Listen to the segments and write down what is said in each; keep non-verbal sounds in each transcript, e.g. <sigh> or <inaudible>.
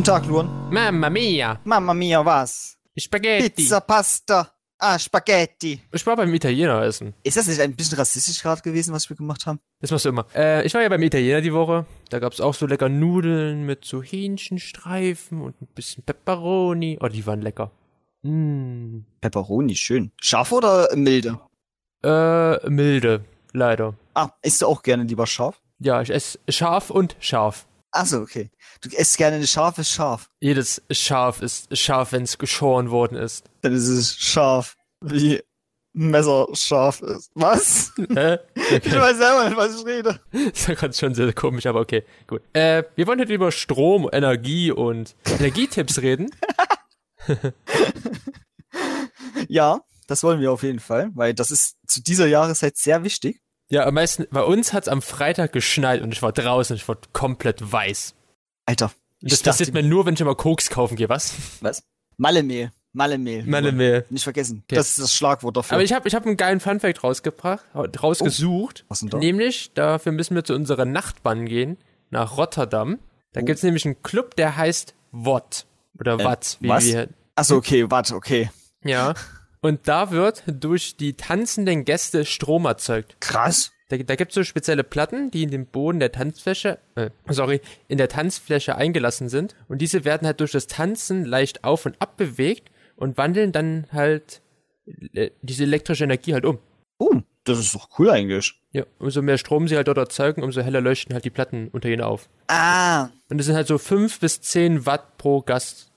Guten Tag, Luan. Mamma mia, Mamma mia, was? Spaghetti. Pizza, Pasta. Ah, Spaghetti. Ich war beim Italiener essen. Ist das nicht ein bisschen rassistisch gerade gewesen, was wir gemacht haben? Das machst du immer. Äh, ich war ja beim Italiener die Woche. Da gab's auch so lecker Nudeln mit so Hähnchenstreifen und ein bisschen Pepperoni. Oh, die waren lecker. Mm. Pepperoni, schön. Scharf oder milde? Äh, milde, leider. Ah, isst du auch gerne lieber scharf? Ja, ich esse scharf und scharf. Ach so, okay. Du isst gerne ein scharfes Schaf. Jedes Schaf ist scharf, wenn's geschoren worden ist. Dann ist es scharf, wie ein Messer scharf ist. Was? Hä? <laughs> Ich weiß selber nicht, was ich rede. Das war gerade schon sehr komisch, aber okay, gut. Äh, wir wollen heute über Strom, Energie und Energietipps reden. <laughs> Ja, das wollen wir auf jeden Fall, weil das ist zu dieser Jahreszeit sehr wichtig. Ja, am meisten, bei uns hat's am Freitag geschneit und ich war draußen, ich war komplett weiß. Alter. Und das passiert mir nur, wenn ich immer Koks kaufen gehe, was? Was? Mallemehl. Mallemehl. Mallemehl. Nicht vergessen. Okay. Das ist das Schlagwort dafür. Aber ich habe ich hab einen geilen Funfact rausgebracht, rausgesucht. was denn da? Nämlich, dafür müssen wir zu unserer Nachtbahn gehen, nach Rotterdam. Da Oh. gibt's nämlich einen Club, der heißt WOT. Oder Äh, Watt, wie was? wir. Achso, okay, warte, okay. Ja. <laughs> Und da wird durch die tanzenden Gäste Strom erzeugt. Krass. Da, da gibt's so spezielle Platten, die in den Boden der Tanzfläche, äh, sorry, in der Tanzfläche eingelassen sind. Und diese werden halt durch das Tanzen leicht auf und ab bewegt und wandeln dann halt äh, diese elektrische Energie halt um. Oh, das ist doch cool eigentlich. Ja, umso mehr Strom sie halt dort erzeugen, umso heller leuchten halt die Platten unter ihnen auf. Ah, Und es sind halt so fünf bis zehn Watt pro Gast,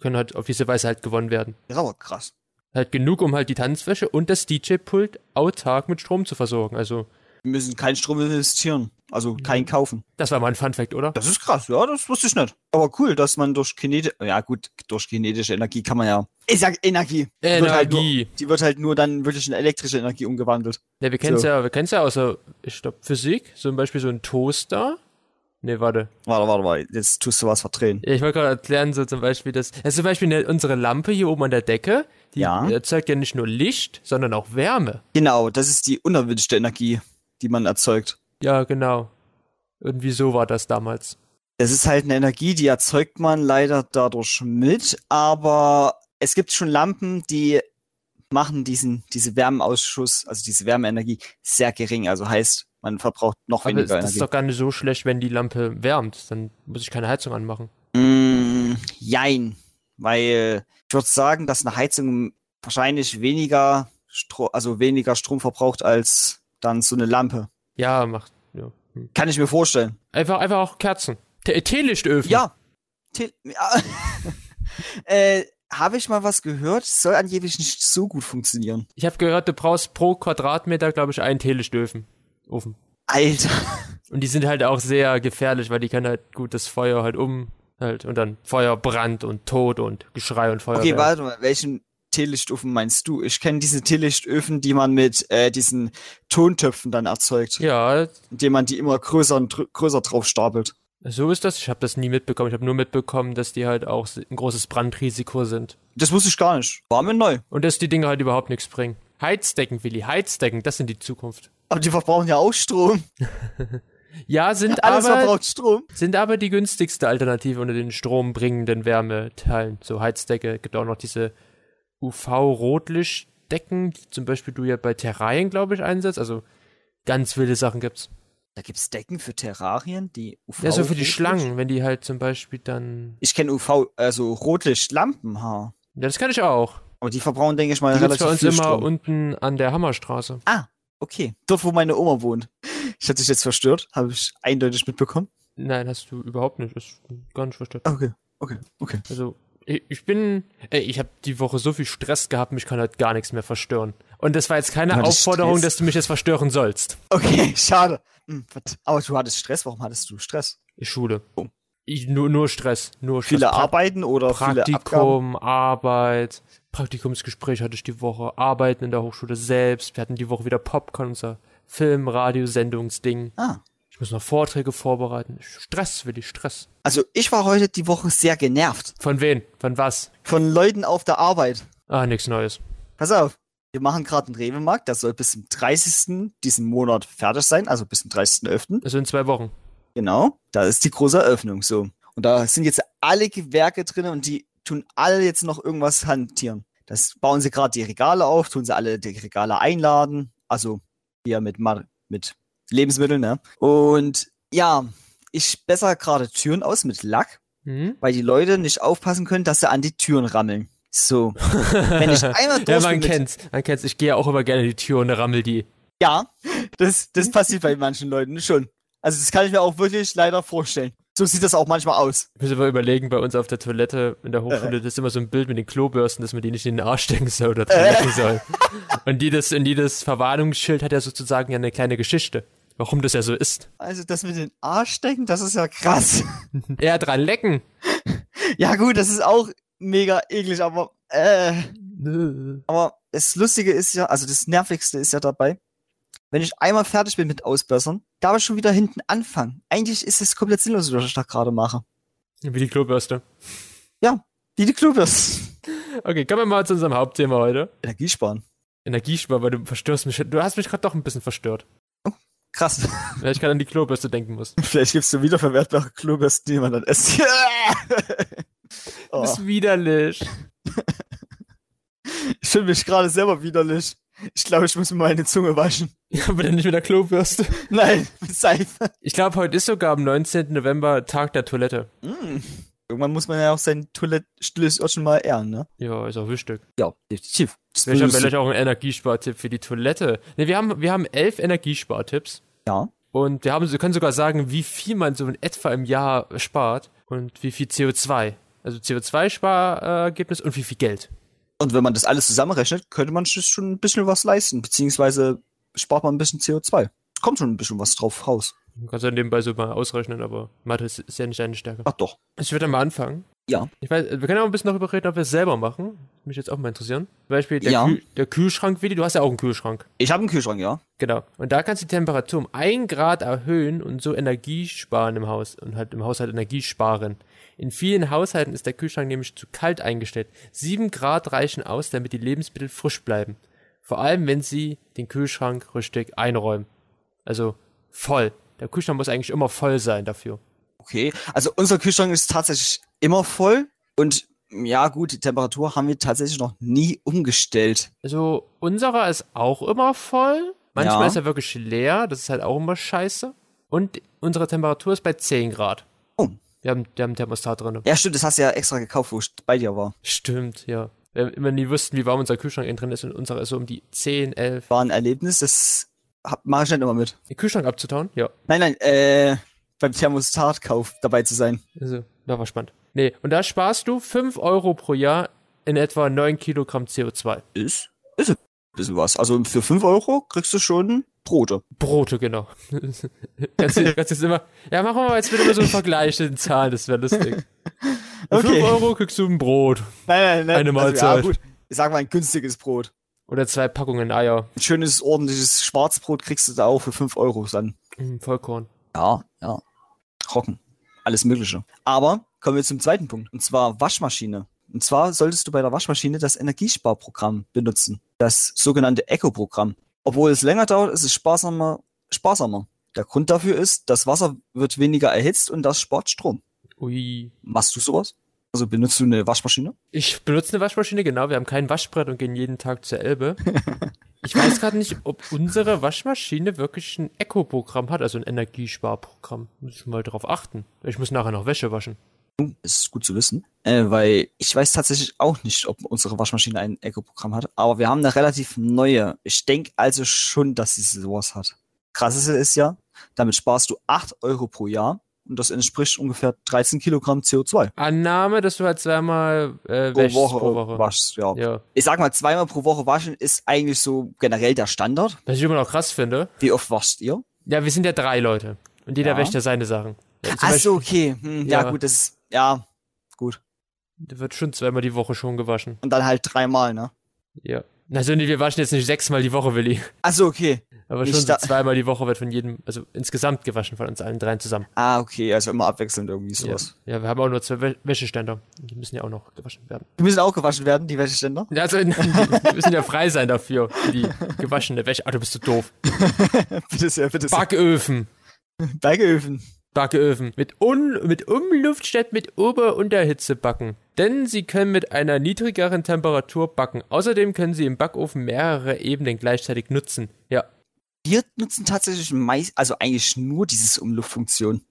können halt auf diese Weise halt gewonnen werden. das ist aber krass. Halt genug, um halt die Tanzfläche und das DJ-Pult autark mit Strom zu versorgen. Also, Wir müssen keinen Strom investieren. Also keinen kaufen. das war mal ein Fun-Fact, oder? Das ist krass, ja, das wusste ich nicht. Aber cool, dass man durch kinetische, ja gut, durch kinetische Energie kann man ja. Ich sag Energie. Die Wird halt nur, Energie. die wird halt nur dann wirklich in elektrische Energie umgewandelt. Ja, wir kennen's So. ja, wir kennen's ja außer, ich glaub, Physik, zum Beispiel so ein Toaster. Nee, warte. Warte, warte, warte, jetzt tust du was verdrehen. Ja, Ich wollte gerade erklären, so zum Beispiel das, das ist zum Beispiel eine, unsere Lampe hier oben an der Decke, die Ja. erzeugt ja nicht nur Licht, sondern auch Wärme. Genau, das ist die unerwünschte Energie, die man erzeugt. Ja, genau. Irgendwie so war das damals. Das ist halt eine Energie, die erzeugt man leider dadurch mit, aber es gibt schon Lampen, die machen diesen, diese Wärmeausschuss, also diese Wärmeenergie sehr gering. Also heißt, man verbraucht noch Aber es, weniger das ist Energie. doch gar nicht so schlecht, wenn die Lampe wärmt. Dann muss ich keine Heizung anmachen. Mm, jein, weil ich würde sagen, dass eine Heizung wahrscheinlich weniger, Stro also weniger Strom verbraucht als dann so eine Lampe. Ja, macht. Ja. Hm. Kann ich mir vorstellen. Einfach, einfach auch Kerzen. Te- Teelichtöfen. Ja. Te- ja. <laughs> äh, Habe ich mal was gehört? Soll angeblich nicht so gut funktionieren. Ich habe gehört, du brauchst pro Quadratmeter, glaube ich, einen Teelichtöfen. Ofen. Alter. Und die sind halt auch sehr gefährlich, weil die können halt gut das Feuer halt um halt und dann Feuer, Brand und Tod und Geschrei und Feuer. Okay, warte mal, welchen Teelichtöfen meinst du? Ich kenne diese Teelichtöfen, die man mit äh, diesen Tontöpfen dann erzeugt, Ja, indem man die immer größer und größer drauf stapelt. so ist das. Ich habe das nie mitbekommen. Ich habe nur mitbekommen, dass die halt auch ein großes Brandrisiko sind. Das wusste ich gar nicht. War mir neu. Und dass die Dinge halt überhaupt nichts bringen. Heizdecken, Willi, Heizdecken, das sind die Zukunft. Aber die verbrauchen ja auch Strom. <laughs> Ja, sind Alles aber, verbraucht Strom. sind aber die günstigste Alternative unter den strombringenden Wärmeteilen. So Heizdecke, gibt auch noch diese UV-Rotlichtdecken, die zum Beispiel du ja bei Terrarien, glaube ich, einsetzt. Also ganz wilde Sachen gibt's. Da gibt's Decken für Terrarien, die UV. Ja, so für die Schlangen, wenn die halt zum Beispiel dann. Ich kenne UV, also Rotlichtlampen, ha. Ja, das kann ich auch. Aber die verbrauchen, denke ich mal, Die relativ bei uns viel immer Strom. unten an der Hammerstraße. ah, okay. Dort, wo meine Oma wohnt. Ich hatte dich jetzt verstört, habe ich eindeutig mitbekommen. Nein, hast du überhaupt nicht. Ist gar nicht verstanden. Okay, okay, okay. Also, ich, ich bin. Ey, ich habe die Woche so viel Stress gehabt, mich kann halt gar nichts mehr verstören. Und das war jetzt keine Aufforderung, Stress? dass du mich jetzt verstören sollst. Okay, <laughs> schade. Hm, aber du hattest Stress, warum hattest du Stress? Schule. Oh. Ich, nur, nur Stress. Nur Stress. Viele Pra- Arbeiten oder viele? Praktikum, Arbeit, Praktikumsgespräch hatte ich die Woche, Arbeiten in der Hochschule selbst. Wir hatten die Woche wieder Popcorn, unser Film, Radiosendungsding. Ah. Ich muss noch Vorträge vorbereiten. Stress, will ich Stress. Also ich war heute die Woche sehr genervt. Von wen? Von was? Von Leuten auf der Arbeit. Ah, nichts Neues. Pass auf. Wir machen gerade einen Rewe-Markt, der soll bis zum 30. diesen Monat fertig sein, also bis zum 30.11. Also in zwei Wochen. Genau, da ist die große Eröffnung so. Und da sind jetzt alle Gewerke drin und die tun alle jetzt noch irgendwas hantieren. Das bauen sie gerade die Regale auf, tun sie alle die Regale einladen. Also hier mit, mit Lebensmitteln, ne? Und ja, ich besser gerade Türen aus mit Lack, mhm. weil die Leute nicht aufpassen können, dass sie an die Türen rammeln. So. Wenn ich <laughs> einmal durch Ja, man kennt's. Man kennt's. Ich gehe auch immer gerne die Tür und rammel die. Ja, das, das passiert bei manchen Leuten schon. Also das kann ich mir auch wirklich leider vorstellen. So sieht das auch manchmal aus. Ich muss aber überlegen, bei uns auf der Toilette in der Hochschule, äh. das ist immer so ein Bild mit den Klobürsten, dass man die nicht in den Arsch stecken soll oder trinken äh. <laughs> soll. Und jedes, und jedes Verwarnungsschild hat ja sozusagen ja eine kleine Geschichte, warum das ja so ist. Also das mit den Arsch stecken, das ist ja krass. <laughs> Eher dran lecken. <laughs> Ja gut, das ist auch mega eklig, aber äh. Aber das Lustige ist ja, also das Nervigste ist ja dabei, wenn ich einmal fertig bin mit Ausbessern, darf ich schon wieder hinten anfangen. Eigentlich ist es komplett sinnlos, was ich da gerade mache. Wie die Klobürste. Ja, wie die Klobürste. Okay, kommen wir mal zu unserem Hauptthema heute. Energiesparen. Energiesparen, weil du verstörst mich. Du hast mich gerade doch ein bisschen verstört. Oh, krass. <laughs> Weil ich gerade an die Klobürste denken muss. Vielleicht es so wiederverwertbare Klobürsten, die man dann isst. oh. <laughs> Das ist widerlich. <laughs> Ich finde mich gerade selber widerlich. Ich glaube, ich muss mir meine Zunge waschen. <laughs> Ja, aber dann nicht mit der Klobürste. Nein, mit Seife. Ich glaube, heute ist sogar am 19. November Tag der Toilette. Mm. Irgendwann muss man ja auch sein Toilett stilles Örtchen mal ehren, ne? Ja, ist auch wichtig. Ja, definitiv. Das wäre vielleicht auch ein Energiespartipp für die Toilette. Ne, wir haben, wir haben elf Energiespartipps. Ja. Und wir haben, wir können sogar sagen, wie viel man so in etwa im Jahr spart und wie viel CO2. Also CO2-Sparergebnis und wie viel Geld. Und wenn man das alles zusammenrechnet, könnte man sich schon ein bisschen was leisten, beziehungsweise spart man ein bisschen CO2. Kommt schon ein bisschen was drauf raus. Du kannst ja nebenbei so mal ausrechnen, aber Mathe ist, ist ja nicht deine Stärke. Ach doch. Ich würde mal anfangen. Ja. Ich weiß, wir können auch ein bisschen darüber reden, ob wir es selber machen. Mich jetzt auch mal interessieren. Zum Beispiel der, ja. Kühl, der Kühlschrank, Willi, du hast ja auch einen Kühlschrank. Ich habe einen Kühlschrank, ja. Genau. Und da kannst du die Temperatur um ein Grad erhöhen und so Energie sparen im Haus und halt im Haushalt Energie sparen. In vielen Haushalten ist der Kühlschrank nämlich zu kalt eingestellt. Sieben Grad reichen aus, damit die Lebensmittel frisch bleiben. Vor allem, wenn sie den Kühlschrank richtig einräumen. Also voll. Der Kühlschrank muss eigentlich immer voll sein dafür. Okay, also unser Kühlschrank ist tatsächlich immer voll und ja gut, die Temperatur haben wir tatsächlich noch nie umgestellt. Also unserer ist auch immer voll. Manchmal ja. ist er wirklich leer, das ist halt auch immer scheiße. Und unsere Temperatur ist bei 10 Grad. Oh. Wir haben, wir haben ein Thermostat drin. Ja, stimmt, das hast du ja extra gekauft, wo ich bei dir war. Stimmt, ja. Wir immer nie wussten, wie warm unser Kühlschrank innen drin ist und unser ist so um die 10, 11. War ein Erlebnis, das mache ich nicht immer mit. Den Kühlschrank abzutauen? Ja. Nein, nein, äh, beim Thermostatkauf dabei zu sein. Also, da war spannend. Nee, und da sparst du 5 Euro pro Jahr in etwa 9 Kilogramm CO2. Ist? Ist ein bisschen was. Also für 5 Euro kriegst du schon Brote. Brote, genau. kannst, du, kannst jetzt immer, ja, machen wir mal jetzt wieder so einen Vergleich in Zahlen, das wäre lustig. Für okay. 5 Euro kriegst du ein Brot. Nein, nein, nein. Eine Mahlzeit. Also, ja, gut. Ich sag mal ein günstiges Brot. Oder zwei Packungen Eier. Ein schönes, ordentliches Schwarzbrot kriegst du da auch für 5 Euro dann. Vollkorn. Ja, ja. Trocken. Alles Mögliche. Aber kommen wir zum zweiten Punkt. Und zwar Waschmaschine. Und zwar solltest du bei der Waschmaschine das Energiesparprogramm benutzen. Das sogenannte Eco-Programm. Obwohl es länger dauert, ist es sparsamer, sparsamer. Der Grund dafür ist, das Wasser wird weniger erhitzt und das spart Strom. Ui. Machst du sowas? Also benutzt du eine Waschmaschine? Ich benutze eine Waschmaschine, genau. Wir haben kein Waschbrett und gehen jeden Tag zur Elbe. ich weiß gerade nicht, ob unsere Waschmaschine wirklich ein Eco-Programm hat, also ein Energiesparprogramm. Muss ich mal darauf achten. Ich muss nachher noch Wäsche waschen. Das ist gut zu wissen, äh, weil ich weiß tatsächlich auch nicht, ob unsere Waschmaschine ein Eco-Programm hat, aber wir haben eine relativ neue. Ich denke also schon, dass sie sowas hat. Krasseste ist ja, damit sparst du 8 Euro pro Jahr und das entspricht ungefähr 13 Kilogramm CO2. Annahme, dass du halt zweimal äh, pro, Woche pro Woche waschst. Ja. ja. Ich sag mal, zweimal pro Woche waschen ist eigentlich so generell der Standard. Was ich immer noch krass finde. Wie oft waschst ihr? Ja, wir sind ja drei Leute und jeder ja. wäscht ja seine Sachen. Ja, Ach so, okay. Hm, ja, ja, gut, das ist ja, gut. Der wird schon zweimal die Woche schon gewaschen. Und dann halt dreimal, ne? Ja. Also wir waschen jetzt nicht sechsmal die Woche, Willi. Achso, okay. Aber schon so zweimal die Woche wird von jedem, also insgesamt gewaschen von uns allen dreien zusammen. Ah, okay, also immer abwechselnd irgendwie sowas. Ja, ja wir haben auch nur zwei Wäscheständer. Die müssen ja auch noch gewaschen werden. Die müssen auch gewaschen werden, die Wäscheständer? Ja, also <laughs> die müssen ja frei sein dafür, die gewaschene Wäsche. Ah, du bist so doof. <laughs> bitte sehr, bitte sehr. Backöfen. Backöfen. Backöfen mit, Un mit Umluft statt mit Ober- und Unterhitze backen. Denn sie können mit einer niedrigeren Temperatur backen. Außerdem können sie im Backofen mehrere Ebenen gleichzeitig nutzen. Ja. Wir nutzen tatsächlich meist, also eigentlich nur dieses Umluftfunktion.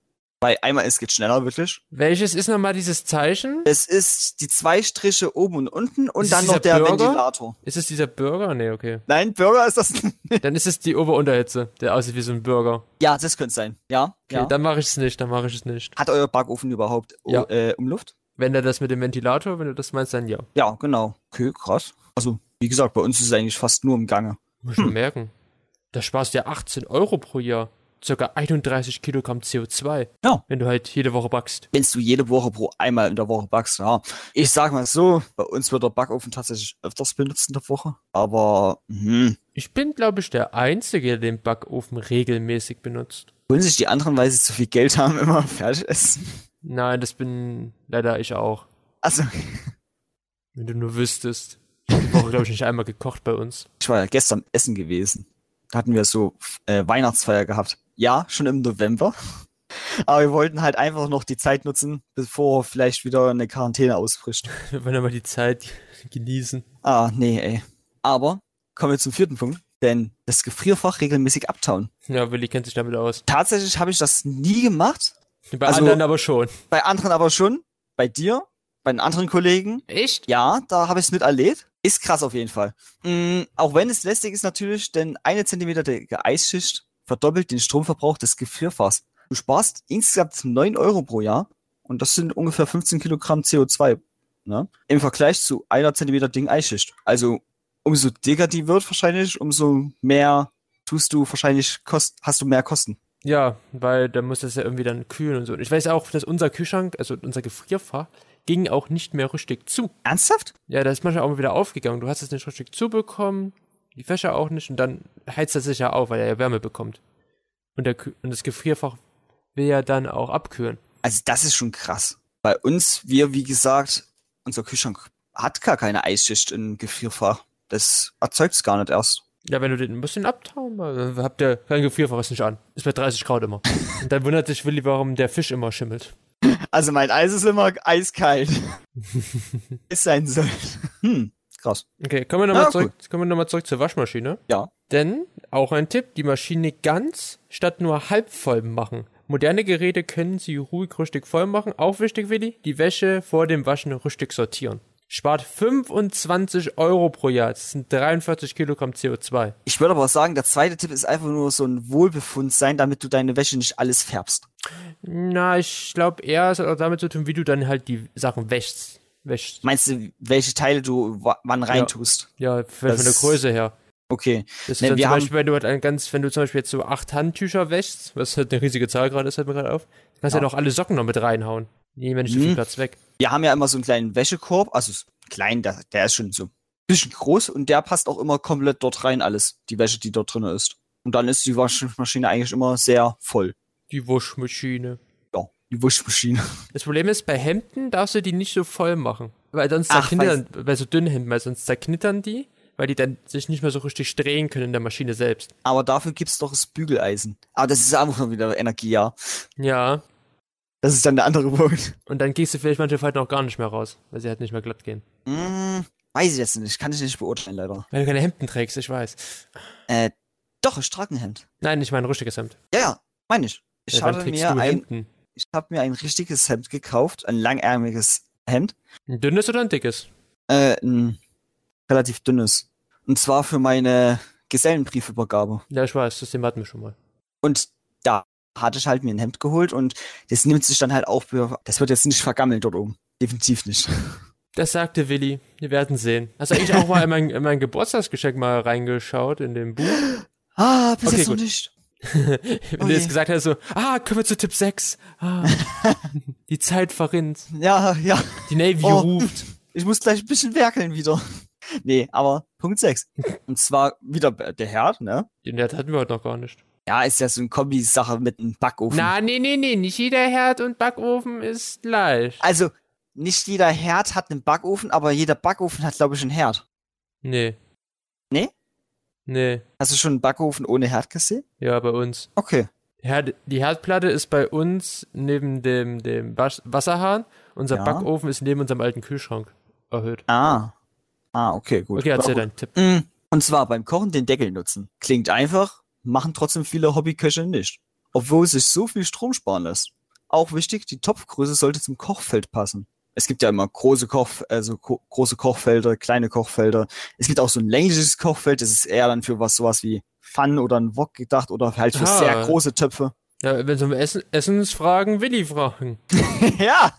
Weil einmal es geht schneller wirklich. Welches ist nochmal dieses Zeichen? Es ist die zwei Striche oben und unten und Ist dann noch der Burger? Ventilator. Ist es dieser Burger? Nee, okay. Nein, Burger ist das. Dann ist es die Ober-Unterhitze, der aussieht wie so ein Burger. ja, das könnte sein. Ja, Okay, ja. dann mache ich es nicht, dann mache ich es nicht. Hat euer Backofen überhaupt Ja. äh, Umluft? Wenn er das mit dem Ventilator, wenn du das meinst, dann ja. Ja, genau. Okay, krass. Also, wie gesagt, bei uns ist es eigentlich fast nur im Gange. Muss schon merken. Da sparst du ja 18 Euro pro Jahr. Circa 31 Kilogramm CO2. Ja. Wenn du halt jede Woche backst. Wenn du jede Woche pro einmal in der Woche backst, ja. Ich sag mal so, bei uns wird der Backofen tatsächlich öfters benutzt in der Woche. Aber, hm, Ich bin, glaube ich, der Einzige, der den Backofen regelmäßig benutzt. wollen sich die anderen, weil sie zu viel Geld haben, <laughs> immer fertig essen? Nein, das bin leider ich auch. Also, Wenn du nur wüsstest. Ich habe die Woche, glaube ich, nicht einmal gekocht bei uns. ich war ja gestern essen gewesen. Da hatten wir so äh, Weihnachtsfeier gehabt. Ja, schon im November. Aber wir wollten halt einfach noch die Zeit nutzen, bevor vielleicht wieder eine Quarantäne ausbricht. <laughs> Wir wollen aber die Zeit genießen. Ah, nee, ey. Aber kommen wir zum vierten Punkt. Denn das Gefrierfach regelmäßig abtauen. Ja, Willi kennt sich damit aus. Tatsächlich habe ich das nie gemacht. Bei Also- anderen aber schon. Bei anderen aber schon. Bei dir, bei den anderen Kollegen. Echt? Ja, da habe ich es miterlebt. Ist krass auf jeden Fall. Mm, auch wenn es lästig ist natürlich, denn eine Zentimeter dicke Eisschicht verdoppelt den Stromverbrauch des Gefrierfachs. Du sparst insgesamt 9 Euro pro Jahr und das sind ungefähr 15 Kilogramm CO2 ne? im Vergleich zu einer Zentimeter dicken Eisschicht. Also umso dicker die wird wahrscheinlich, umso mehr tust du wahrscheinlich kost hast du mehr Kosten. Ja, weil da muss das ja irgendwie dann kühlen und so. Und ich weiß auch, dass unser Kühlschrank, also unser Gefrierfach, ging auch nicht mehr richtig zu. Ernsthaft? Ja, da ist manchmal auch mal wieder aufgegangen. Du hast es nicht richtig zubekommen, die Wäsche auch nicht und dann heizt er sich ja auf, weil er ja Wärme bekommt. Und, der, und das Gefrierfach will ja dann auch abkühlen. Also das ist schon krass. Bei uns, wir, wie gesagt, unser Kühlschrank hat gar keine Eisschicht im Gefrierfach. Das erzeugt es gar nicht erst. Ja, wenn du den ein bisschen abtauen, dann habt ihr kein Gefrierfach ist nicht an. Ist bei 30 Grad immer. <laughs> Und dann wundert sich Willi, warum der Fisch immer schimmelt. Also mein Eis ist immer eiskalt. <laughs> es sein soll. Hm, krass. Okay, kommen wir nochmal Ja, zurück, kommen wir noch mal zurück zur Waschmaschine. Ja. Denn, auch ein Tipp, die Maschine ganz statt nur halb voll machen. Moderne Geräte können sie ruhig richtig voll machen. Auch wichtig, Willi, die Wäsche vor dem Waschen richtig sortieren. Spart 25 Euro pro Jahr. Das sind 43 Kilogramm CO2. Ich würde aber sagen, der zweite Tipp ist einfach nur so ein Wohlbefund sein, damit du deine Wäsche nicht alles färbst. Na, ich glaube eher, es hat auch damit zu tun, wie du dann halt die Sachen wäschst. Wäschst. Meinst du, welche Teile du wa- wann reintust? Ja, von, von der Größe her. Okay. Das ist Ne, wir zum haben- Beispiel, wenn du halt ein ganz, wenn du zum Beispiel jetzt so acht Handtücher wäschst, was halt eine riesige Zahl gerade ist, halt mir gerade auf, kannst du ja. Ja. noch alle Socken noch mit reinhauen. Die nehmen ja nicht so viel Mhm. Platz weg. Wir haben ja immer so einen kleinen Wäschekorb, also klein, der, der ist schon so ein bisschen groß und der passt auch immer komplett dort rein, alles, die Wäsche, die dort drin ist. Und dann ist die Waschmaschine eigentlich immer sehr voll. Die Waschmaschine. Die Waschmaschine. Das Problem ist, bei Hemden darfst du die nicht so voll machen. Weil sonst Ach, zerknittern, bei so dünnen Hemden, weil sonst zerknittern die, weil die dann sich nicht mehr so richtig drehen können in der Maschine selbst. Aber dafür gibt's doch das Bügeleisen. Aber das ist einfach nur wieder Energie, ja. Ja. Das ist dann der andere Punkt. Und dann gehst du vielleicht manche Falten auch gar nicht mehr raus, weil sie halt nicht mehr glatt gehen. Hm, weiß ich jetzt nicht, kann ich nicht beurteilen, leider. Weil du keine Hemden trägst, ich weiß. Äh, doch, ich trage ein Hemd. Nein, nicht mein richtiges Hemd. Ja, ja, meine ich. Ich Ja, trägst mir du ein, Hemden? Ich habe mir ein richtiges Hemd gekauft, ein langärmiges Hemd. Ein dünnes oder ein dickes? Äh, ein relativ dünnes. Und zwar für meine Gesellenbriefübergabe. Ja, ich weiß, das Thema hatten wir schon mal. Und da hatte ich halt mir ein Hemd geholt und das nimmt sich dann halt auch, für- das wird jetzt nicht vergammelt dort oben. Definitiv nicht. Das sagte Willi. Wir werden sehen. Hast du eigentlich auch mal in mein, in mein Geburtstagsgeschenk mal reingeschaut, in dem Buch? Ah, bis Okay, jetzt noch gut. nicht. <laughs> Wenn Oh du jetzt je. gesagt hast, so, ah, kommen wir zu Tipp 6. Ah, <laughs> die Zeit verrinnt. Ja, ja. Die Navy Oh. ruft. <laughs> Ich muss gleich ein bisschen werkeln wieder. Nee, aber Punkt 6. Und zwar wieder der Herd, ne? Den Herd hatten wir heute noch gar nicht. Ja, ist ja so eine Kombi-Sache mit einem Backofen. Na, nee, nee, nee, nicht jeder Herd und Backofen ist gleich. Also, nicht jeder Herd hat einen Backofen, aber jeder Backofen hat, glaube ich, einen Herd. Nee. Nee? Hast du schon einen Backofen ohne Herd gesehen? Ja, bei uns. Okay. Ja, die Herdplatte ist bei uns neben dem, dem Wasch Wasserhahn. Unser Ja. Backofen ist neben unserem alten Kühlschrank erhöht. Ah. Ah, okay, gut. Okay, erzähl Ja, deinen Tipp. Mm, Und zwar beim Kochen den Deckel nutzen. Klingt einfach, machen trotzdem viele Hobbyköche nicht. Obwohl sich so viel Strom sparen lässt. Auch wichtig, die Topfgröße sollte zum Kochfeld passen. Es gibt ja immer große Koch, also große Kochfelder, kleine Kochfelder. Es gibt auch so ein längliches Kochfeld, das ist eher dann für was sowas wie Pfannen oder ein Wok gedacht oder halt für Ah. sehr große Töpfe. Ja, wenn es um Essen, Essensfragen, Willi fragen. <laughs> ja,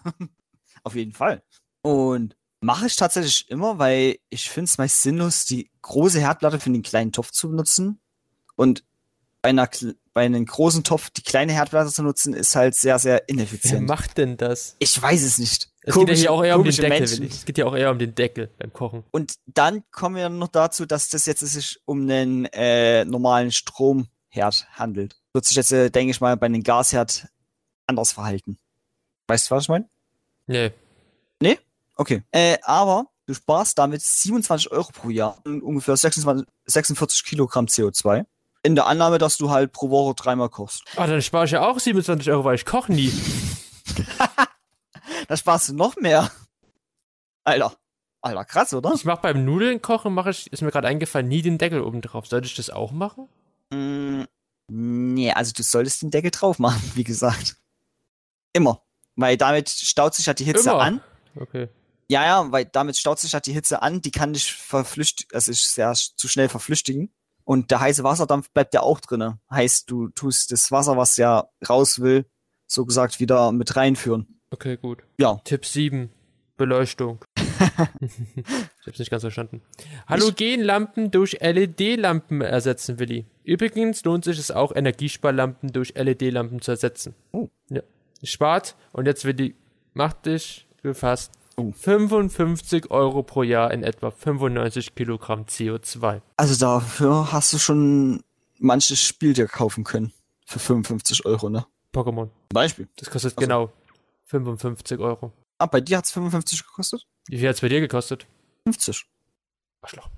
auf jeden Fall. Und mache ich tatsächlich immer, weil ich finde es meist sinnlos, die große Herdplatte für den kleinen Topf zu benutzen. Und bei, einer, bei einem großen Topf die kleine Herdplatte zu nutzen, ist halt sehr, sehr Wer ineffizient. macht denn das? Ich weiß es nicht. Es geht ja Komische- hier auch eher um den komische Deckel, Menschen. Es geht ja auch eher um den Deckel beim Kochen. Und dann kommen wir noch dazu, dass das jetzt sich um einen äh, normalen Stromherd handelt. Wird sich jetzt, äh, denke ich mal, bei einem Gasherd anders verhalten. Weißt du, was ich meine? Nee. Okay. Äh, aber du sparst damit 27 Euro pro Jahr und ungefähr 26, 46 Kilogramm CO2. In der Annahme, dass du halt pro Woche dreimal kochst. Ah, dann spare ich ja auch 27 Euro, weil ich koche nie. <laughs> Da sparst du noch mehr. Alter. Alter, krass, oder? Ich mache beim Nudeln kochen, mache ich, ist mir gerade eingefallen, nie den Deckel oben drauf. Sollte ich das auch machen? Mm, nee, also du solltest den Deckel drauf machen, <laughs> wie gesagt. Immer. Weil damit staut sich halt die Hitze Immer. an. Okay. Ja, ja, weil damit staut sich halt die Hitze an, die kann dich verflüchtigen, also ist sehr zu schnell verflüchtigen. Und der heiße Wasserdampf bleibt ja auch drinne. Heißt, du tust das Wasser, was ja raus will, so gesagt, wieder mit reinführen. Okay, gut. Ja. Tipp 7. Beleuchtung. <laughs> ich hab's nicht ganz verstanden. Halogenlampen durch LED-Lampen ersetzen, Willi. Übrigens lohnt sich es auch, Energiesparlampen durch LED-Lampen zu ersetzen. Oh. Ja. Spart, und jetzt Willi, mach dich gefasst, Oh. 55 Euro pro Jahr in etwa 95 Kilogramm CO2. Also dafür hast du schon manches Spiel dir kaufen können. Für 55 Euro, ne? Pokémon. Beispiel. Das kostet Also- genau 55 Euro. Ah, bei dir hat's 55 gekostet? Wie viel hat's bei dir gekostet? 50. Arschloch.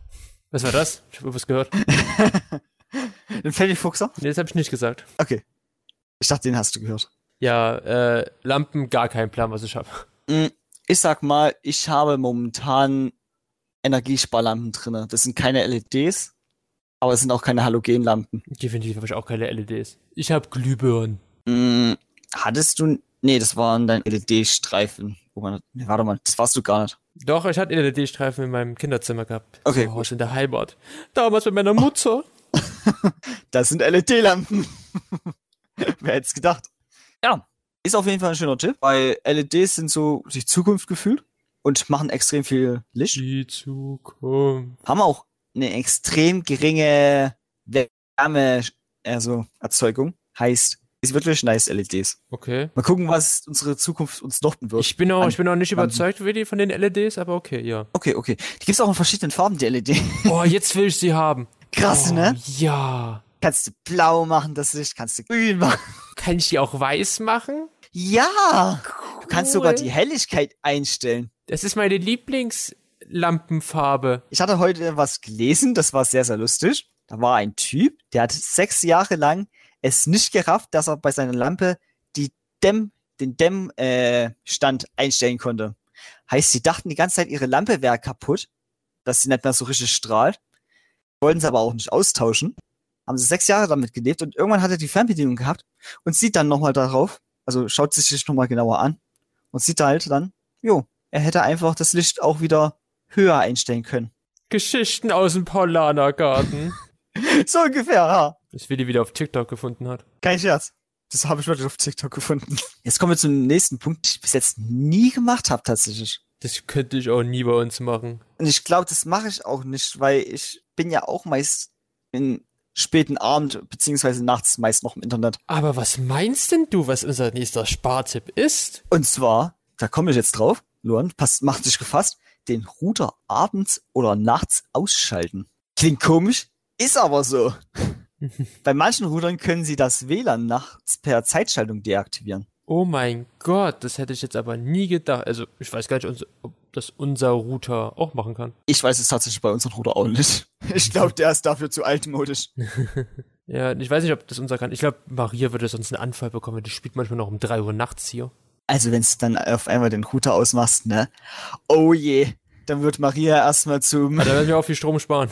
Was war das? Ich habe was gehört. <laughs> Den Pfennigfuchser? Nee, das habe ich nicht gesagt. Okay. Ich dachte, den hast du gehört. Ja, äh, Lampen, gar kein Plan, was ich habe. Mm, Ich sag mal, ich habe momentan Energiesparlampen drinne. Das sind keine LEDs, aber es sind auch keine Halogenlampen. Definitiv habe ich auch keine LEDs. Ich habe Glühbirnen. Mm, Hattest du. Nee, das waren dein LED-Streifen. Man, nee, warte mal, das warst du gar nicht. Doch, ich hatte LED-Streifen in meinem Kinderzimmer gehabt. Okay, Zu Hause in der Heimat. Damals mit meiner Mutter. <laughs> Das sind LED-Lampen. <laughs> Wer hätte es gedacht? Ja, ist auf jeden Fall ein schöner Tipp, weil LEDs sind so die Zukunft gefühlt und machen extrem viel Licht. Die Zukunft. Haben auch eine extrem geringe Wärme, also Erzeugung. Heißt, ist wirklich nice LEDs. Okay. Mal gucken, was unsere Zukunft uns noch wird. Ich bin auch, ich bin auch nicht überzeugt, Willi, von den LEDs, aber okay, ja. okay, okay. Die gibt's auch in verschiedenen Farben, die LED. <laughs> Oh, jetzt will ich sie haben. Krass, oh, ne? Ja. Kannst du blau machen, das Licht, kannst du grün <laughs> machen. Kann ich die auch weiß machen? Ja! Du kannst sogar Cool. die Helligkeit einstellen. Das ist meine Lieblingslampenfarbe. Ich hatte heute was gelesen, das war sehr, sehr lustig. Da war ein Typ, der hat sechs Jahre lang es nicht gerafft, dass er bei seiner Lampe die Dämm, den Dämmstand äh, Stand einstellen konnte. Heißt, sie dachten die ganze Zeit, ihre Lampe wäre kaputt, dass sie nicht mehr so richtig strahlt. Wollten sie aber auch nicht austauschen. Haben sie sechs Jahre damit gelebt und irgendwann hat er die Fernbedienung gehabt und sieht dann nochmal darauf, also schaut sich das nochmal genauer an und sieht halt dann, jo, er hätte einfach das Licht auch wieder höher einstellen können. Geschichten aus dem Paulanergarten. <laughs> So ungefähr, ja. Das Willi wieder auf TikTok gefunden hat. Kein Scherz. Das habe ich wirklich auf TikTok gefunden. Jetzt kommen wir zum nächsten Punkt, den ich bis jetzt nie gemacht habe tatsächlich. Das könnte ich auch nie bei uns machen. Und ich glaube, das mache ich auch nicht, weil ich bin ja auch meist in späten Abend beziehungsweise nachts meist noch im Internet. Aber was meinst denn du, was unser nächster Spartipp ist? Und zwar, da komme ich jetzt drauf, Luan, passt, macht sich gefasst, den Router abends oder nachts ausschalten. Klingt komisch, ist aber so. <laughs> Bei manchen Routern können sie das WLAN nachts per Zeitschaltung deaktivieren. Oh mein Gott, das hätte ich jetzt aber nie gedacht. Also, ich weiß gar nicht, ob das unser Router auch machen kann. Ich weiß es tatsächlich bei unserem Router auch nicht. <laughs> Ich glaube, der ist dafür zu altmodisch. <laughs> Ja, ich weiß nicht, ob das unser kann. Ich glaube, Maria würde sonst einen Anfall bekommen. Die spielt manchmal noch um 3 Uhr nachts hier. Also wenn du dann auf einmal den Router ausmachst, ne? Oh je, dann wird Maria erstmal zum, Ja, da werden wir auch viel Strom sparen.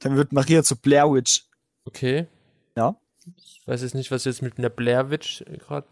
Dann wird Maria zu Blair Witch. Okay. Ja. Ich weiß jetzt nicht, was du jetzt mit einer Blair Witch gerade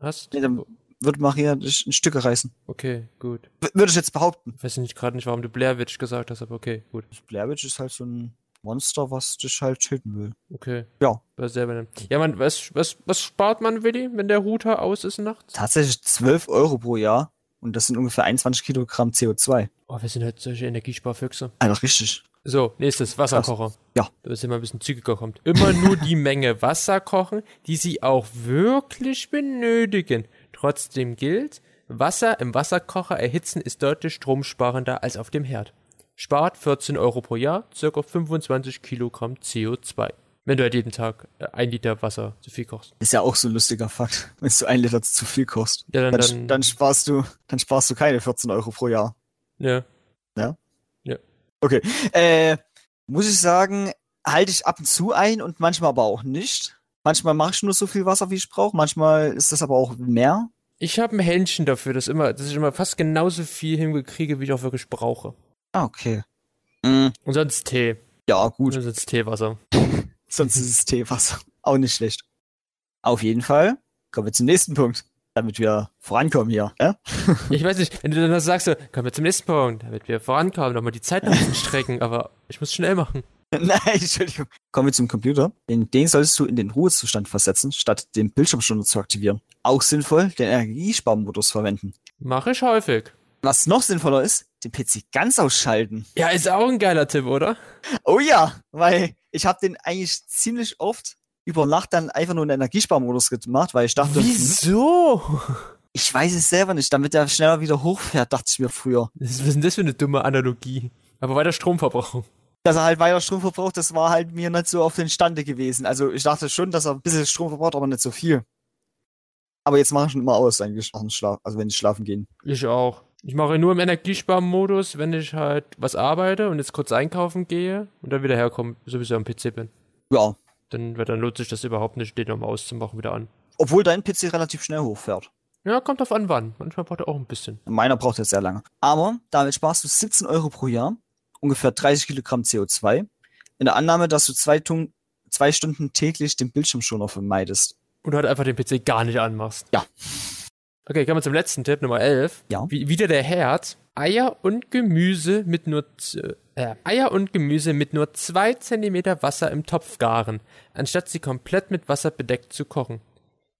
hast. Nee, dann wird Maria dich in Stücke reißen. Okay, gut. W würde ich jetzt behaupten. Ich weiß nicht gerade nicht, warum du Blair Witch gesagt hast, aber okay, gut. Blair Witch ist halt so ein Monster, was dich halt töten will. Okay. Ja. Ja, man, was, was, was spart man, Willi, wenn der Router aus ist nachts? Tatsächlich 12 Euro pro Jahr. Und das sind ungefähr 21 Kilogramm CO2. Oh, wir sind halt solche Energiesparfüchse. Alter, richtig. So, nächstes, Wasserkocher. Ja. Da ist immer ein bisschen zügiger kommt. Immer nur die Menge Wasser kochen, die sie auch wirklich benötigen. Trotzdem gilt, Wasser im Wasserkocher erhitzen ist deutlich stromsparender als auf dem Herd. Spart 14 Euro pro Jahr, circa 25 Kilogramm CO2. Wenn du halt jeden Tag äh, ein Liter Wasser zu viel kochst. Ist ja auch so ein lustiger Fakt. <laughs> Wenn du ein Liter zu viel kochst. Ja, dann, Dann, dann, dann, sparst du, dann sparst du keine 14 Euro pro Jahr. ja. Okay. Äh, muss ich sagen, halte ich ab und zu ein und manchmal aber auch nicht. Manchmal mache ich nur so viel Wasser, wie ich brauche. Manchmal ist das aber auch mehr. Ich habe ein Händchen dafür, dass, immer, dass ich immer fast genauso viel hingekriege, wie ich auch wirklich brauche. Ah, okay. Mm, Und sonst Tee. ja, gut. Und sonst Teewasser. <laughs> Sonst ist es Teewasser. Auch nicht schlecht. Auf jeden Fall kommen wir zum nächsten Punkt. Damit wir vorankommen hier. Ja? Ich weiß nicht, wenn du dann sagst, so, kommen wir zum nächsten Punkt, damit wir vorankommen, nochmal die Zeit ein bisschen strecken, aber ich muss schnell machen. <laughs> Nein, Entschuldigung. Kommen wir zum Computer. Den, den solltest du in den Ruhezustand versetzen, statt den Bildschirmstunde zu aktivieren. Auch sinnvoll, den Energiesparmodus verwenden. Mache ich häufig. Was noch sinnvoller ist, den PC ganz ausschalten. Ja, ist auch ein geiler Tipp, oder? Oh ja, weil ich habe den eigentlich ziemlich oft über Nacht dann einfach nur in den Energiesparmodus gemacht, weil ich dachte, Wieso? ich weiß es selber nicht, damit er schneller wieder hochfährt, dachte ich mir früher. Was ist denn das für eine dumme Analogie? Aber weiter Stromverbrauch. Dass er halt weiter Strom verbraucht, das war halt mir nicht so auf den Stande gewesen. Also ich dachte schon, dass er ein bisschen Strom verbraucht, aber nicht so viel. Aber jetzt mache ich ihn immer aus, eigentlich, nach dem Schlaf, also wenn ich schlafen gehe. Ich auch. Ich mache nur im Energiesparmodus, wenn ich halt was arbeite und jetzt kurz einkaufen gehe und dann wieder herkomme, sowieso am PC bin. Ja, Dann, weil dann lohnt sich das überhaupt nicht, den nochmal auszumachen, wieder an. obwohl dein PC relativ schnell hochfährt. Ja, kommt auf an wann. Manchmal braucht er auch ein bisschen. Meiner braucht jetzt sehr lange. Aber damit sparst du 17 Euro pro Jahr, ungefähr 30 Kilogramm CO2, in der Annahme, dass du zwei, Tun zwei Stunden täglich den Bildschirmschoner vermeidest. Und halt einfach den PC gar nicht anmachst. Ja. Okay, kommen wir zum letzten Tipp, Nummer 11. Ja. Wie, wieder der Herd. Eier und Gemüse mit nur z- äh, Eier und Gemüse mit nur zwei Zentimeter Wasser im Topf garen, anstatt sie komplett mit Wasser bedeckt zu kochen.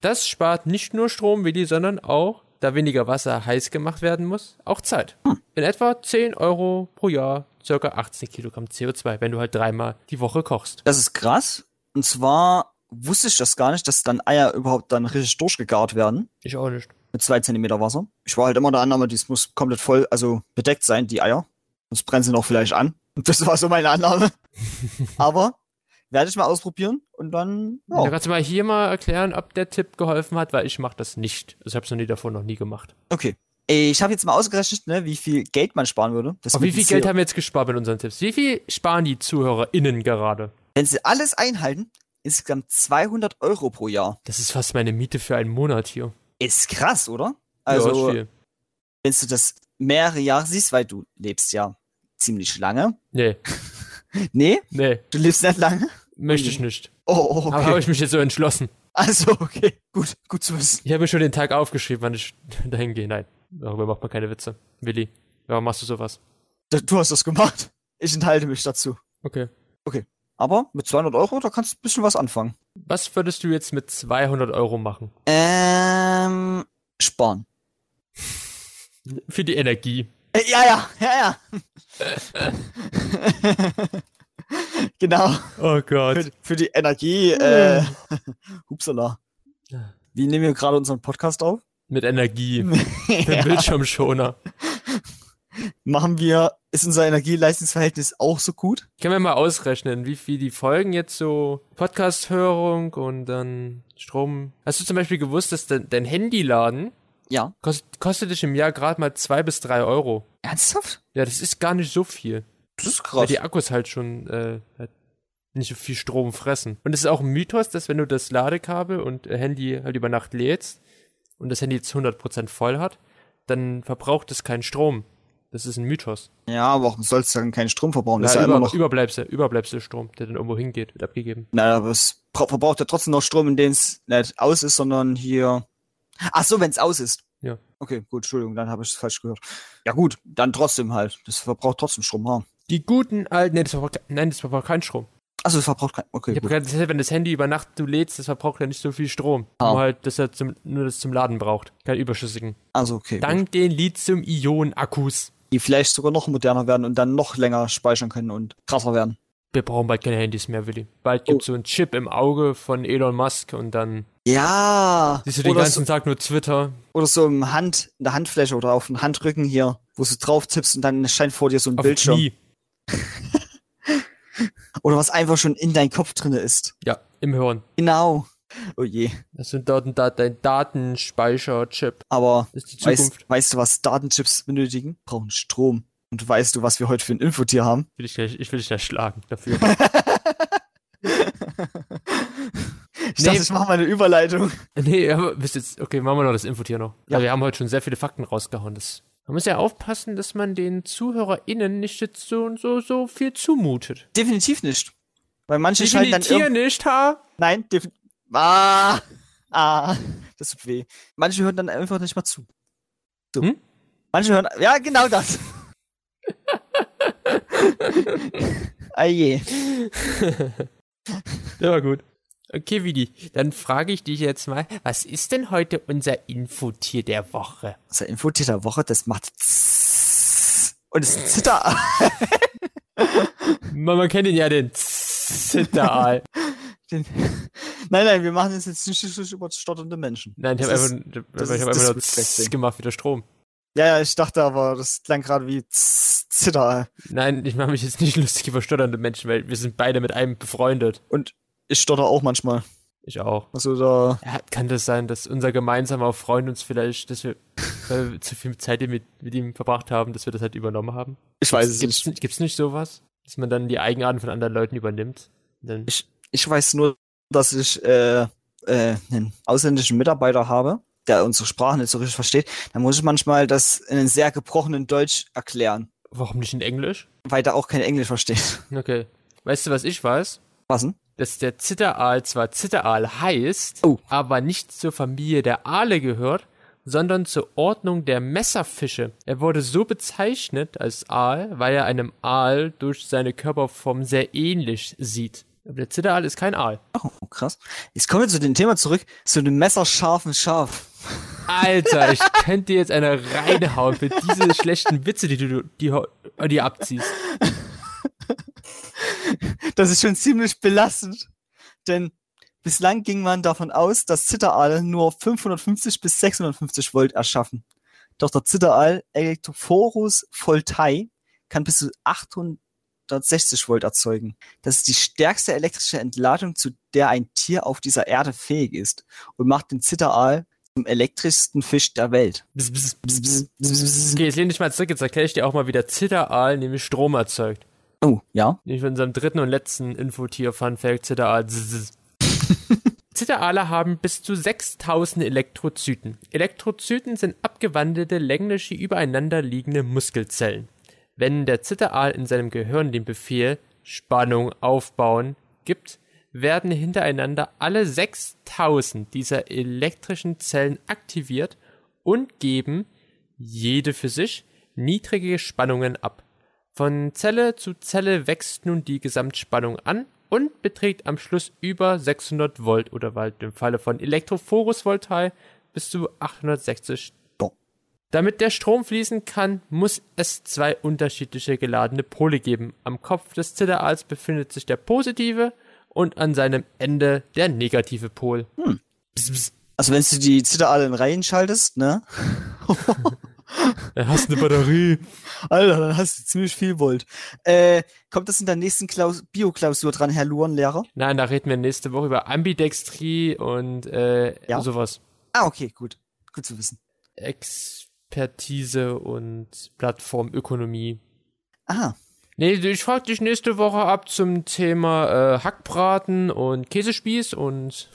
Das spart nicht nur Strom, Willi, sondern auch, da weniger Wasser heiß gemacht werden muss, auch Zeit. In etwa 10 Euro pro Jahr, circa 18 Kilogramm CO2, wenn du halt dreimal die Woche kochst. Das ist krass. Und zwar wusste ich das gar nicht, dass dann Eier überhaupt dann richtig durchgegart werden. Ich auch nicht. Mit zwei Zentimeter Wasser. Ich war halt immer der Annahme, dies muss komplett voll, also bedeckt sein, die Eier. Sonst brennen sie noch vielleicht an. Und <laughs> das war so meine Annahme. <laughs> Aber werde ich mal ausprobieren und dann, Da ja, kannst du mal hier mal erklären, ob der Tipp geholfen hat, weil ich mache das nicht. Also ich habe es noch nie davor noch nie gemacht. okay. Ich habe jetzt mal ausgerechnet, ne, wie viel Geld man sparen würde. Das Aber wie viel Geld haben wir jetzt gespart mit unseren Tipps? Wie viel sparen die ZuhörerInnen gerade? Wenn sie alles einhalten, insgesamt 200 Euro pro Jahr. Das ist fast meine Miete für einen Monat hier. Ist krass, oder? ja, ist Also, viel. wenn du das mehrere Jahre siehst, weil du lebst ja ziemlich lange. Nee, <laughs> Nee, nee, du lebst nicht lange. möchte ich nicht. Oh, oh Aber habe okay. ich mich jetzt so entschlossen. Also, okay. Gut, gut zu wissen. Ich habe mir schon den Tag aufgeschrieben, wann ich <laughs> dahin gehe. Nein, darüber macht man keine Witze. Willi, warum machst du sowas? Du- Du hast das gemacht. Ich enthalte mich dazu. Okay. Aber mit 200 Euro, da kannst du ein bisschen was anfangen. Was würdest du jetzt mit 200 Euro machen? Ähm, sparen. Für die Energie. Äh, ja, ja, ja, ja. <laughs> genau. Oh Gott. Für, für die Energie, äh, <laughs> hupsala. Wie nehmen wir gerade unseren Podcast auf? Mit Energie. <laughs> Den ja. Bildschirmschoner. Machen wir, ist unser Energieleistungsverhältnis auch so gut? Können wir mal ausrechnen, wie viel die Folgen jetzt so Podcast-Hörung und dann Strom. Hast du zum Beispiel gewusst, dass dein, dein Handyladen Ja. kostet, kostet dich im Jahr gerade mal zwei bis drei Euro? Ernsthaft? Ja, das ist gar nicht so viel. Das ist Weil krass. die Akkus halt schon äh, halt nicht so viel Strom fressen. Und es ist auch ein Mythos, dass wenn du das Ladekabel und äh, Handy halt über Nacht lädst und das Handy jetzt 100% voll hat, dann verbraucht es keinen Strom. Das ist ein Mythos. Ja, aber warum sollst du dann keinen Strom verbrauchen? Das Ja, ist ja über, immer noch. Überbleibsel, Überbleibselstrom, der dann irgendwo hingeht, wird abgegeben. Naja, aber es bra- verbraucht ja trotzdem noch Strom, in dem es nicht aus ist, sondern hier. Ach so, wenn es aus ist. Ja. Okay, gut, Entschuldigung, dann habe ich es falsch gehört. Ja gut, dann trotzdem halt. Das verbraucht trotzdem Strom, ha. Die guten alten, nee, das verbraucht, nein, das verbraucht keinen Strom. Also es verbraucht kein. Okay, Ich gut. gesagt, wenn das Handy über Nacht du lädst, das verbraucht ja nicht so viel Strom. Ah. Nur halt, dass er zum, nur das zum Laden braucht. Kein überschüssigen. Also okay. Gut. Dank den Lithium-Ionen-Akkus. Die vielleicht sogar noch moderner werden und dann noch länger speichern können und krasser werden. Wir brauchen bald keine Handys mehr, Willi. Bald Oh. gibt's so einen Chip im Auge von Elon Musk und dann Ja. siehst du den ganzen so, Tag nur Twitter. oder so im Hand, in der Handfläche oder auf dem Handrücken hier, wo du drauf tippst und dann erscheint vor dir so ein Auf Bildschirm. Knie. <laughs> Oder was einfach schon in dein Kopf drinne ist. Ja, im Hirn. Genau. Oh je. Das sind Daten, dat, dein Datenspeicher-Chip. Aber Das ist die weißt, Zukunft. weißt du, was Datenchips benötigen? Brauchen Strom. Und weißt du, was wir heute für ein Infotier haben? Will ich, gleich, ich will dich gleich schlagen dafür. <laughs> <laughs> Ich dachte, ich mache mal eine Überleitung. nee, aber bis jetzt, okay, machen wir noch das Infotier noch. Ja. Ja. wir haben heute schon sehr viele Fakten rausgehauen. Das, man muss ja aufpassen, dass man den ZuhörerInnen nicht jetzt so, so, so viel zumutet. Definitiv nicht. Weil manche schalten dann Definitiv nicht, ha? Nein, definitiv... Ah, ah, das tut weh. Manche hören dann einfach nicht mal zu. So. Hm? Manche hören... Ja, genau das. Ah je. <laughs> Der war gut. Okay, Vidi, dann frage ich dich jetzt mal, was ist denn heute unser Infotier der Woche? Unser Infotier der Woche, das macht... Und es zittert... <laughs> Man, man kennt ihn ja, den Zitteraal. Den, nein, nein, wir machen das jetzt nicht schließlich über stotternde Menschen. Nein, ich habe ist- einfach, das ich ist hab einfach nur gemacht wie der Strom. Ja, ja, ich dachte aber, das klang gerade wie Zitter. Nein, ich mache mich jetzt nicht lustig über stotternde Menschen, weil wir sind beide mit einem befreundet. Und ich stotter auch manchmal. Ich auch. Also da, Ja, kann das sein, dass unser gemeinsamer Freund uns vielleicht, dass wir wir zu viel Zeit mit, mit ihm verbracht haben, dass wir das halt übernommen haben? ich weiß es gibt's, nicht. Gibt's nicht sowas? Dass man dann die Eigenarten von anderen Leuten übernimmt? Dann, Ich, ich weiß nur, dass ich äh, äh, einen ausländischen Mitarbeiter habe, der unsere Sprache nicht so richtig versteht. Da muss ich manchmal das in einem sehr gebrochenen Deutsch erklären, warum nicht in Englisch? weil der auch kein Englisch versteht. Okay. Weißt du, was ich weiß? Was denn? Dass der Zitteraal zwar Zitteraal heißt, Oh. aber nicht zur Familie der Aale gehört, sondern zur Ordnung der Messerfische. Er wurde so bezeichnet als Aal, weil er einem Aal durch seine Körperform sehr ähnlich sieht. Aber der Zitteraal ist kein Aal. Oh, krass. Jetzt kommen wir zu dem Thema zurück, zu dem messerscharfen Schaf. Alter, ich könnte dir jetzt eine reinhauen für diese schlechten Witze, die du die, die, die abziehst. Das ist schon ziemlich belastend. Denn bislang ging man davon aus, dass Zitteraale nur 550 bis 650 Volt erschaffen. Doch der Zitteraal Electrophorus voltai kann bis zu 860 Volt erzeugen. Das ist die stärkste elektrische Entladung, zu der ein Tier auf dieser Erde fähig ist und macht den Zitteraal zum elektrischsten Fisch der Welt. Okay, jetzt lehn dich mal zurück, jetzt erkläre ich dir auch mal, wie der Zitteraal nämlich Strom erzeugt. Oh, ja. Nämlich von unserem dritten und letzten Infotier-Funfact Zitteraal. Zzz. <laughs> Zitteraale haben bis zu 6000 Elektrozyten. Elektrozyten sind abgewandelte, längliche, übereinander liegende Muskelzellen. Wenn der Zitteraal in seinem Gehirn den Befehl Spannung aufbauen gibt, werden hintereinander alle 6000 dieser elektrischen Zellen aktiviert und geben, jede für sich, niedrige Spannungen ab. Von Zelle zu Zelle wächst nun die Gesamtspannung an und beträgt am Schluss über 600 Volt oder halt im Falle von Elektrophorus Voltae bis zu 860. Boah. Damit der Strom fließen kann, muss es zwei unterschiedliche geladene Pole geben. Am Kopf des Zitteraals befindet sich der positive und an seinem Ende der negative Pol. Bzz, bzz. Also wenn du die Zitteraale in Reihen schaltest, ne? Er hast eine Batterie. <laughs> Alter, dann hast du ziemlich viel Volt. Äh, kommt das in der nächsten Klaus Bio-Klausur dran, Herr Luan-Lehrer? Nein, da reden wir nächste Woche über Ambidextrie und äh, Ja. sowas. Ah, okay, gut. Gut zu wissen. Expertise und Plattformökonomie. Aha. Nee, ich frag dich nächste Woche ab zum Thema äh, Hackbraten und Käsespieß und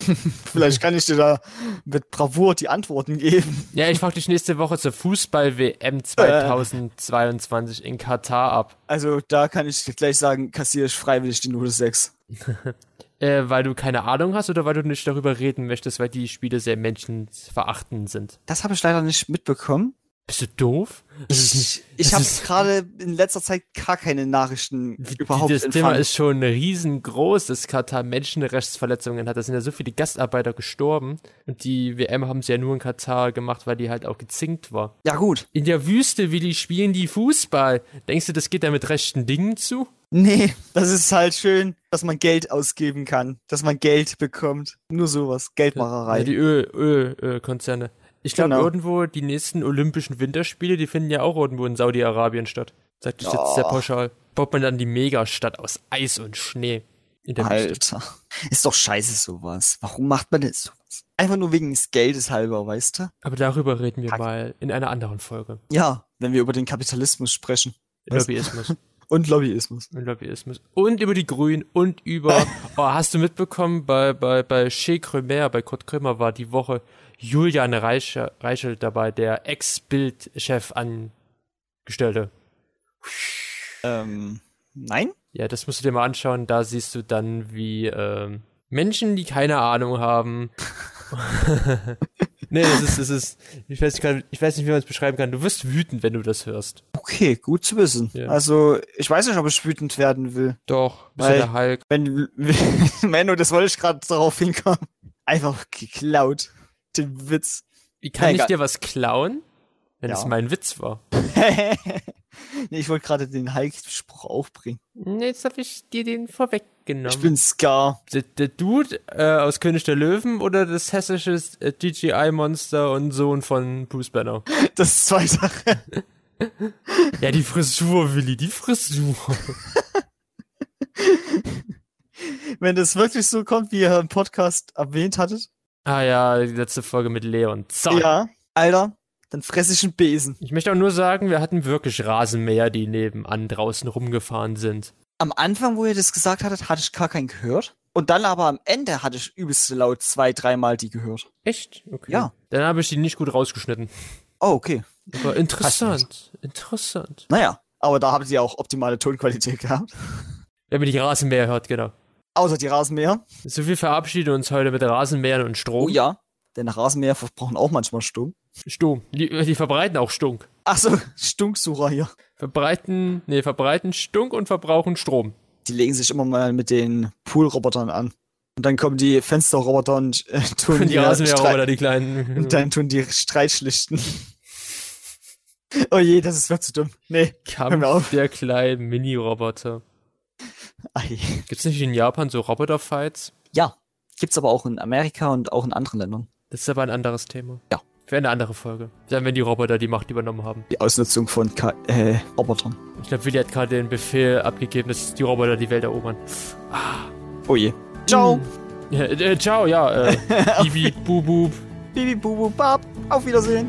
<laughs> Vielleicht kann ich dir da mit Bravour die Antworten geben. ja, ich frag dich nächste Woche zur Fußball-WM 2022 in Katar ab. Also da kann ich gleich sagen, kassiere ich freiwillig die Note 6. <laughs> Äh, weil du keine Ahnung hast oder weil du nicht darüber reden möchtest, weil die Spiele sehr menschenverachtend sind? Das habe ich leider nicht mitbekommen. Bist du doof? Ist Ich das habe gerade in letzter Zeit gar keine Nachrichten überhaupt das Thema ist schon riesengroß, dass Katar Menschenrechtsverletzungen hat. Da sind ja so viele Gastarbeiter gestorben. Und die WM haben sie ja nur in Katar gemacht, weil die halt auch gezinkt war. Ja gut. In der Wüste, Willi, spielen die Fußball. Denkst du, das geht da mit rechten Dingen zu? Nee, das ist halt schön, dass man Geld ausgeben kann, dass man Geld bekommt. Nur sowas, Geldmacherei. Ja, die Öl, Öl, Ölkonzerne. Ich glaube, Genau. irgendwo die nächsten Olympischen Winterspiele, die finden ja auch irgendwo in Saudi-Arabien statt. Sagt ich jetzt Ja. sehr pauschal. Baut man dann die Megastadt aus Eis und Schnee in der Wüste. Alter, ist doch scheiße sowas. Warum macht man das sowas? Einfach nur wegen des Geldes halber, weißt du? Aber darüber reden wir Kack. mal in einer anderen Folge. Ja, wenn wir über den Kapitalismus sprechen. Lobbyismus. <laughs> Und Lobbyismus. und Lobbyismus. Und über die Grünen und über. <laughs> Oh, hast du mitbekommen, bei, bei, bei Chez Cremer, bei Kurt Krömer war die Woche Julian Reichel, Reichelt dabei, der Ex-Bild-Chef Angestellte. Ähm, nein? Ja, das musst du dir mal anschauen. Da siehst du dann, wie ähm, Menschen, die keine Ahnung haben. <laughs> nee, das ist, das ist, ich weiß, nicht, ich weiß nicht, wie man es beschreiben kann. Du wirst wütend, wenn du das hörst. Okay, gut zu wissen. Ja. Also, ich weiß nicht, ob ich wütend werden will. Doch, Weil- der Hulk. Wenn, <laughs> Menno, das wollte ich gerade darauf hinkommen. Einfach geklaut. Den Witz. Wie kann ich egal. dir was klauen, wenn Ja. es mein Witz war? <laughs> nee, ich wollte gerade den Hulk-Spruch aufbringen. Nee, jetzt habe ich dir den vorweggenommen. Ich bin Scar. der, der Dude äh, aus König der Löwen oder das hessische äh, GGI-Monster und Sohn von Bruce Banner? <laughs> Das ist zwei Sachen. Ja, die Frisur, Willi, die Frisur. <laughs> Wenn das wirklich so kommt, wie ihr im Podcast erwähnt hattet. Ah ja, die letzte Folge mit Leon. Zack. Ja. Alter, dann fresse ich einen Besen. Ich möchte auch nur sagen, wir hatten wirklich Rasenmäher, die nebenan draußen rumgefahren sind. Am Anfang, wo ihr das gesagt hattet, hatte ich gar keinen gehört. Und dann aber am Ende hatte ich übelst laut zwei, dreimal die gehört. Echt? Okay. Ja. Dann habe ich die nicht gut rausgeschnitten. Oh, okay. Aber interessant. Interessant. Naja, aber da habt ihr auch optimale Tonqualität gehabt. Wenn man die Rasenmäher hört, genau. Außer die Rasenmäher. So viel verabschieden uns heute mit Rasenmähern und Strom. Oh ja, denn Rasenmäher verbrauchen auch manchmal Sturm. Stunk. Die, die verbreiten auch Stunk. Achso, <laughs> Stunksucher hier. Verbreiten, nee, verbreiten Stunk und verbrauchen Strom. Die legen sich immer mal mit den Poolrobotern an. Und dann kommen die Fensterroboter und äh, tun Und die Rasenmäherroboter, die kleinen. <laughs> Und dann tun die Streit schlichten. oh je, das ist wird zu dumm. Nee, Kampf auf. der kleinen Mini-Roboter. Ei. Gibt's nicht in Japan so Roboter-Fights? Ja, gibt's aber auch in Amerika und auch in anderen Ländern. Das ist aber ein anderes Thema. Ja. Für eine andere Folge. Dann, wenn die Roboter die Macht übernommen haben. Die Ausnutzung von K äh, Robotern. Ich glaube, Willi hat gerade den Befehl abgegeben, dass die Roboter die Welt erobern. Oh je. Ciao. Hm. Ja, äh, ciao, ja. Äh, <laughs> Bibi, Bubub. Bibi, bubu, bab. Auf Wiedersehen.